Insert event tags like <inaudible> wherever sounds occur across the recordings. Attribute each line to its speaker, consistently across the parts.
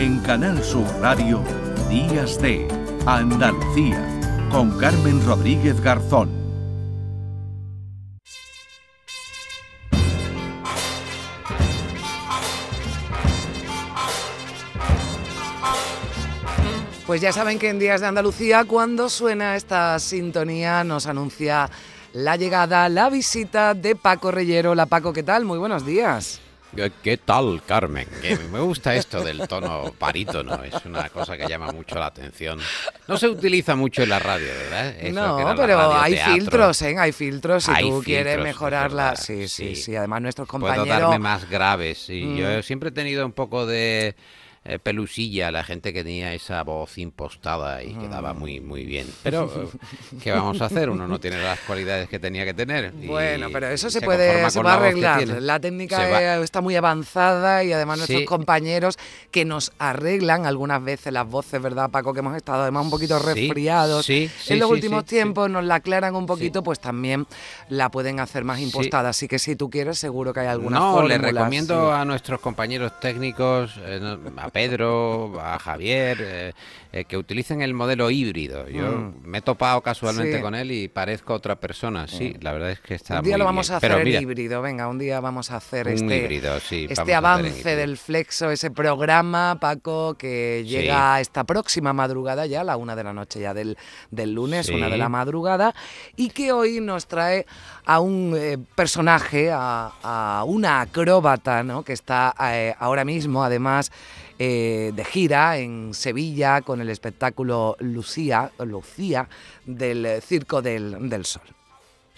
Speaker 1: En Canal Sur Radio, Días de Andalucía, con Carmen Rodríguez Garzón.
Speaker 2: Pues ya saben que en Días de Andalucía, cuando suena esta sintonía, nos anuncia la llegada, la visita de Paco Reyero. La Paco, ¿qué tal? Muy buenos días.
Speaker 3: ¿Qué tal, Carmen? me gusta esto del tono parítono, es una cosa que llama mucho la atención. No se utiliza mucho en la radio, ¿verdad?
Speaker 2: no, pero hay filtros, ¿eh? Hay filtros si tú quieres mejorarla. Sí, sí, sí, Además, nuestros compañeros.
Speaker 3: Puedo darme más graves. Yo mm. siempre he tenido un poco de eh, pelusilla, la gente que tenía esa voz impostada y quedaba muy, muy bien. Pero, eh, ¿qué vamos a hacer? Uno no tiene las cualidades que tenía que tener.
Speaker 2: bueno, pero eso se, puede, se va a arreglar. La técnica está muy avanzada y además nuestros compañeros que nos arreglan algunas veces las voces, ¿verdad, Paco? Que hemos estado además un poquito resfriados. en los últimos tiempos nos la aclaran un poquito, pues también la pueden hacer más impostada. Así que si tú quieres, seguro que hay alguna
Speaker 3: No, le recomiendo a nuestros compañeros técnicos, eh, Pedro, a Javier, eh, eh, que utilicen el modelo híbrido. Yo mm. me he topado casualmente con él y parezco otra persona. Sí, mm. la verdad es que está
Speaker 2: Un día lo vamos a hacer híbrido, venga, un día vamos a hacer este, este avance del Flexo, ese programa, Paco, que llega esta próxima madrugada ya, a la una de la noche ya del, del lunes, una de la madrugada, y que hoy nos trae a un eh, personaje, a, una acróbata, ¿no? que está ahora mismo, además, eh, de gira en Sevilla con el espectáculo Lucía, Lucía del Circo del, del Sol.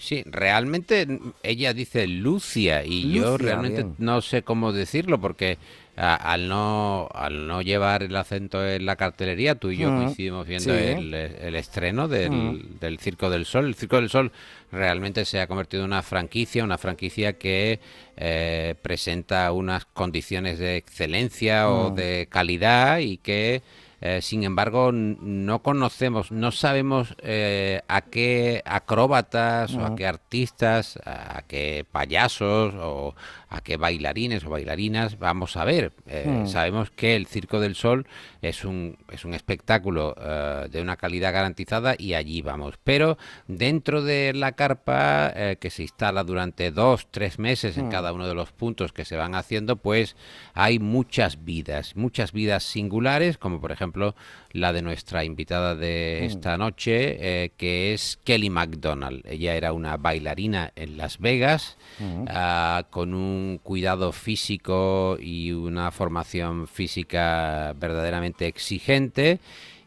Speaker 3: Sí, realmente ella dice Lucia y yo realmente no sé cómo decirlo porque al no al no llevar el acento en la cartelería, tú y yo coincidimos viendo el, estreno del, del, Circo del Sol. El Circo del Sol realmente se ha convertido en una franquicia, una franquicia que eh, presenta unas condiciones de excelencia o de calidad y que eh, sin embargo, no conocemos, no sabemos eh, a qué acróbatas o a qué artistas, a qué payasos o a qué bailarines o bailarinas vamos a ver. Eh, hmm. Sabemos que el Circo del Sol es un, es un espectáculo de una calidad garantizada y allí vamos. Pero dentro de la carpa eh, que se instala durante dos, tres meses en hmm. cada uno de los puntos que se van haciendo, pues hay muchas vidas, muchas vidas singulares, como por ejemplo la de nuestra invitada de hmm. esta noche, eh, que es Kelly MacDonald. Ella era una bailarina en Las Vegas, hmm. ah, con un cuidado físico y una formación física verdaderamente exigente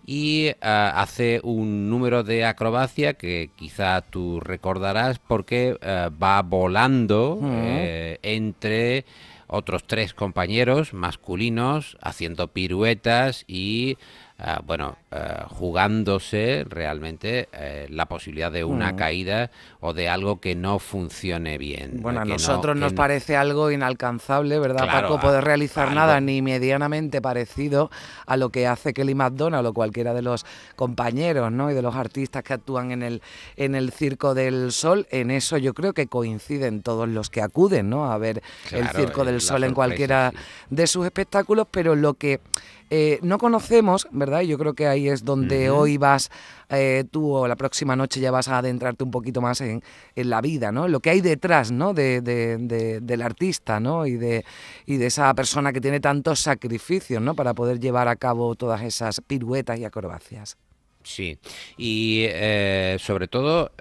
Speaker 3: y ah, hace un número de acrobacia que quizá tú recordarás porque ah, va volando hmm. eh, entre otros tres compañeros masculinos haciendo piruetas y Ah, bueno, ah, jugándose realmente eh, la posibilidad de una mm. caída o de algo que no funcione bien.
Speaker 2: Bueno, a nosotros nos parece algo inalcanzable, ¿verdad, Paco? Poder realizar nada ni medianamente parecido a lo que hace Kelly McDonald o cualquiera de los compañeros, ¿no? Y de los artistas que actúan en el, en el Circo del Sol. En eso yo creo que coinciden todos los que acuden, ¿no? A ver el Circo del Sol en cualquiera de sus espectáculos, pero lo que eh, no conocemos, ¿verdad? Y yo creo que ahí es donde hoy vas, eh, tú o la próxima noche ya vas a adentrarte un poquito más en, la vida, ¿no? Lo que hay detrás, ¿no? De, del artista, ¿no? Y de, y de esa persona que tiene tantos sacrificios, ¿no? Para poder llevar a cabo todas esas piruetas y acrobacias.
Speaker 3: Sí, y eh, sobre todo,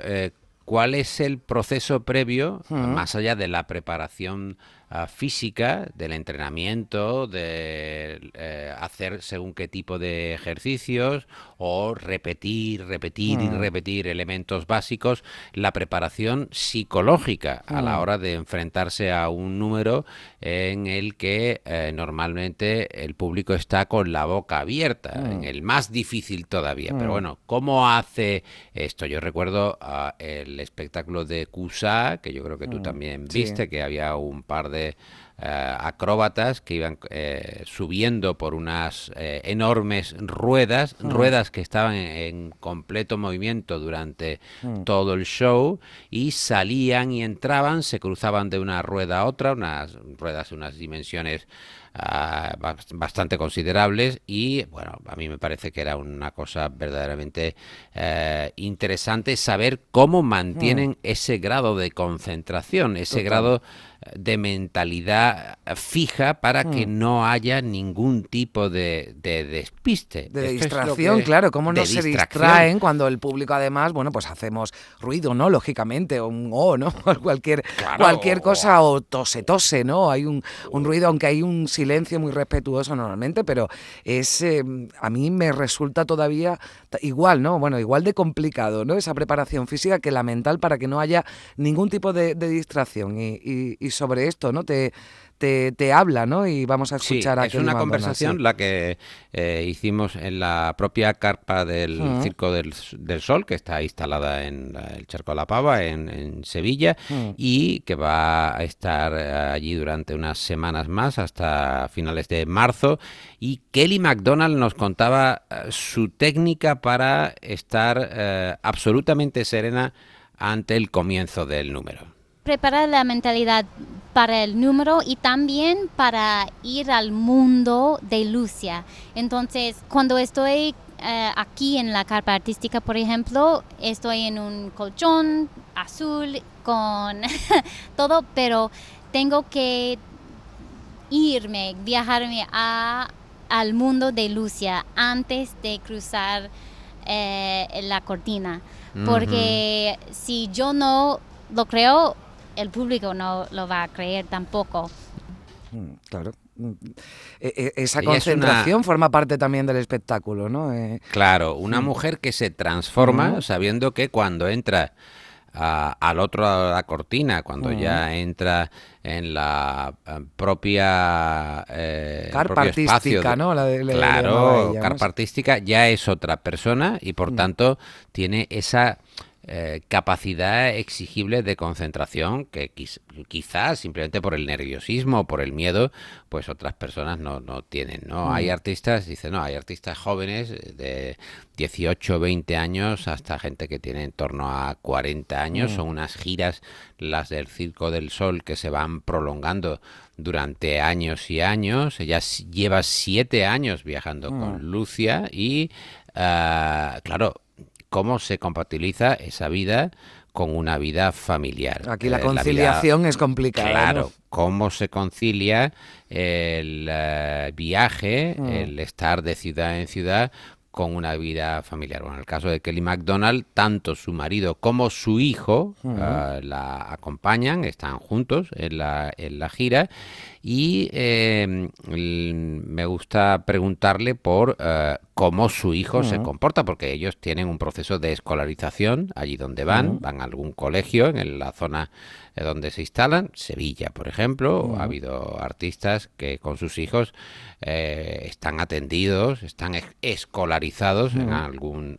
Speaker 3: ¿cuál es el proceso previo, más allá de la preparación física, del entrenamiento, de eh, hacer según qué tipo de ejercicios o repetir, repetir y mm. repetir elementos básicos, la preparación psicológica a la mm. hora de enfrentarse a un número en el que eh, normalmente el público está con la boca abierta, en mm. el más difícil todavía. Pero bueno, ¿cómo hace esto? Yo recuerdo ah, el espectáculo de Cusa, que yo creo que tú también viste, que había un par de eh, acróbatas que iban eh, subiendo por unas eh, enormes ruedas, mm. ruedas que estaban en, completo movimiento durante mm. todo el show y salían y entraban, se cruzaban de una rueda a otra, unas ruedas de unas dimensiones ah, bastante considerables y bueno, a mí me parece que era una cosa verdaderamente eh, interesante saber cómo mantienen mm. ese grado de concentración, ese grado de mentalidad fija para que mm. no haya ningún tipo de, despiste.
Speaker 2: De distracción, claro, cómo no se distraen cuando el público además, bueno, pues hacemos ruido, ¿no? Lógicamente, o un o, ¿no? <laughs> cualquier, cualquier cosa, o tose, tose, ¿no? Hay un, ruido, aunque hay un silencio muy respetuoso normalmente, pero es, eh, a mí me resulta todavía igual, ¿no? Bueno, igual de complicado, ¿no? Esa preparación física que la mental para que no haya ningún tipo de, distracción y, y sobre esto, ¿no? Te, te, habla, ¿no? Y vamos a escuchar
Speaker 3: a Es una conversación la que eh, hicimos en la propia carpa del Circo del, Sol, que está instalada en el Charco de la Pava, en, Sevilla, y que va a estar eh, allí durante unas semanas más, hasta finales de marzo. Y Kelly MacDonald nos contaba eh, su técnica para estar absolutamente serena ante el comienzo del número
Speaker 4: preparar la mentalidad para el número y también para ir al mundo de Lucia. Entonces, cuando estoy eh, aquí en la carpa artística, por ejemplo, estoy en un colchón azul con <laughs> todo, pero tengo que irme, viajarme a, al mundo de Lucia antes de cruzar eh, la cortina. Porque si yo no lo creo, el público no lo va a creer tampoco.
Speaker 2: Mm, claro. Mm, e, e, esa concentración forma parte también del espectáculo, ¿no?
Speaker 3: Eh, claro, una mm. mujer que se transforma sabiendo que cuando entra al otro lado de la cortina, cuando ya entra en la eh, propia
Speaker 2: eh, carpa artística, ¿no?
Speaker 3: claro, carpa artística ya es otra persona y por tanto tiene esa eh, capacidad exigible de concentración que quizás simplemente por el nerviosismo o por el miedo, pues otras personas no, no tienen, ¿no? Hay mm. artistas, dice, no, hay artistas jóvenes de 18, 20 años hasta gente que tiene en torno a 40 años, mm. son unas giras las del Circo del Sol que se van prolongando durante años y años. Ella lleva siete años viajando con mm. Lucia y, ah, claro, cómo se compatibiliza esa vida con una vida familiar.
Speaker 2: Aquí la eh, conciliación es complicada.
Speaker 3: Claro, cómo se concilia el eh, viaje, mm. el estar de ciudad en ciudad con una vida familiar. Bueno, en el caso de Kelly MacDonald, tanto su marido como su hijo ah, la acompañan, están juntos en la, en la gira y em, me gusta preguntarle por eh, cómo su hijo se comporta, porque ellos tienen un proceso de escolarización allí donde van, van a algún colegio en la zona eh, donde se instalan, Sevilla, por ejemplo, ha habido artistas que con sus hijos eh, están atendidos, están escolarizados en algún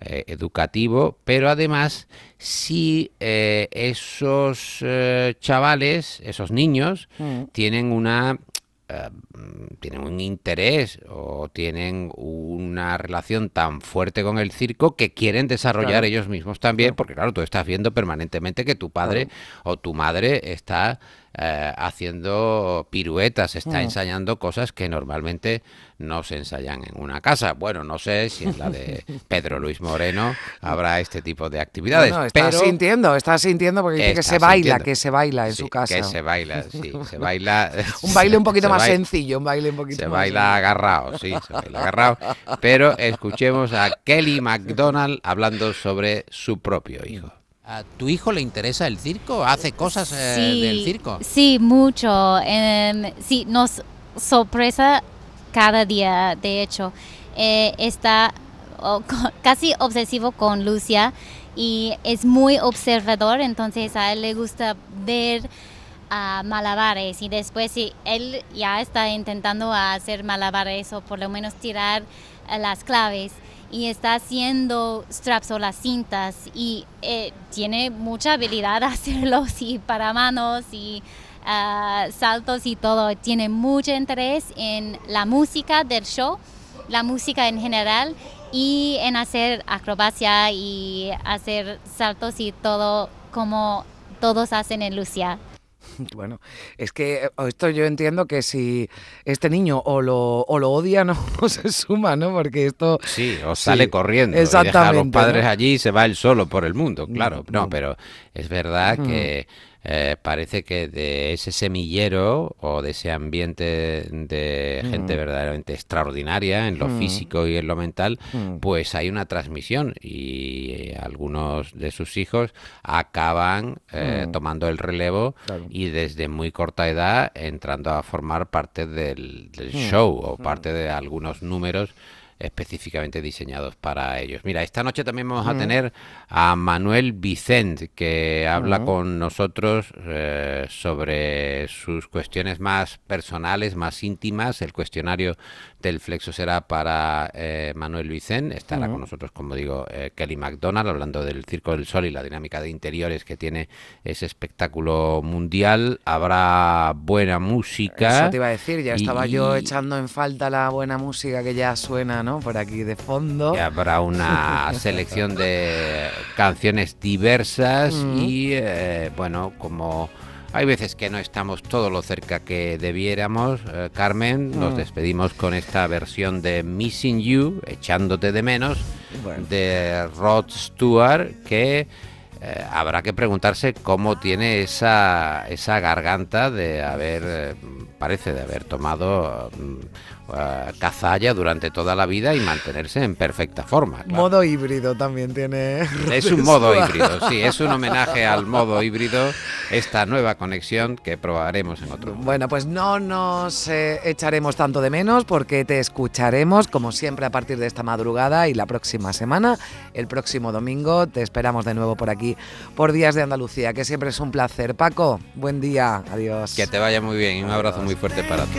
Speaker 3: eh, educativo, pero además si esos chavales, esos niños, tienen una tienen un interés o tienen una relación tan fuerte con el circo que quieren desarrollar ellos mismos también, porque claro, tú estás viendo permanentemente que tu padre o tu madre está eh, haciendo piruetas, está mm. ensayando cosas que normalmente no se ensayan en una casa. Bueno, no sé si en la de <laughs> Pedro Luis Moreno habrá este tipo de actividades. No,
Speaker 2: está sintiendo, está sintiendo porque dice que se baila, que se baila en su casa.
Speaker 3: Que se baila, sí, <laughs> se baila. <laughs>
Speaker 2: un baile un poquito más sencillo, un baile un poquito
Speaker 3: Se baila agarrado, sí, se baila agarrado. Pero escuchemos a Kelly MacDonald hablando sobre su propio hijo.
Speaker 5: ¿A tu hijo le interesa el circo? ¿Hace cosas eh, del circo?
Speaker 4: Sí, mucho. Em, sí, nos sorpresa cada día, de hecho. Eh, está <laughs> casi obsesivo con Lucia y es muy observador, entonces a él le gusta ver a malabares y después si él ya está intentando hacer malabares o por lo menos tirar eh, las claves y está haciendo straps o las cintas y eh, tiene mucha habilidad <laughs> a hacerlo y para manos y ah, saltos y todo. Tiene mucho interés en la música del show, la música en general y en hacer acrobacia y hacer saltos y todo como todos hacen en Lucia. <laughs>
Speaker 2: Bueno, es que eh, esto yo entiendo que si este niño o lo, o lo odia no <laughs> se suma, ¿no? Porque esto...
Speaker 3: Sí, o sale corriendo. Exactamente. deja a los padres allí y se va él solo por el mundo, claro. No, mm. pero es verdad que eh, parece que de ese semillero o de ese ambiente de gente mm. verdaderamente extraordinaria en lo mm. físico y en lo mental, mm. pues hay una transmisión y eh, algunos de sus hijos acaban eh, tomando el relevo y desde muy corta edad entrando a formar parte del show o parte de algunos números específicamente diseñados para ellos. Mira, esta noche también vamos a tener a Manuel Vicent, que habla con nosotros eh, sobre sus cuestiones más personales, más íntimas. El cuestionario del Flexo será para eh, Manuel Vicent. Estará con nosotros, como digo, eh, Kelly McDonald, hablando del Circo del Sol y la dinámica de interiores que tiene ese espectáculo mundial. Habrá buena música.
Speaker 2: Eso te iba a decir, ya estaba yo echando en falta la buena música que ya suena, ¿no? Por aquí de fondo.
Speaker 3: Habrá una <laughs> selección de canciones diversas y, eh, bueno, como hay veces que no estamos todo lo cerca que debiéramos. Eh, Carmen, nos mm. despedimos con esta versión de Missing You, echándote de menos, de Rod Stewart, que eh, habrá que preguntarse cómo tiene esa, esa garganta de haber, eh, parece de haber tomado uh, cazalla durante toda la vida y mantenerse en perfecta forma.
Speaker 2: Modo híbrido también tiene.
Speaker 3: Es un modo híbrido, sí, es un homenaje al modo híbrido, esta nueva conexión que probaremos en otro.
Speaker 2: Bueno, pues no nos eh, echaremos tanto de menos porque te escucharemos como siempre a partir de esta madrugada y la próxima semana, el próximo domingo, te esperamos de nuevo por aquí, por Días de Andalucía, que siempre es un placer. Paco, buen día, adiós.
Speaker 3: Que te vaya muy bien y un abrazo muy fuerte para ti.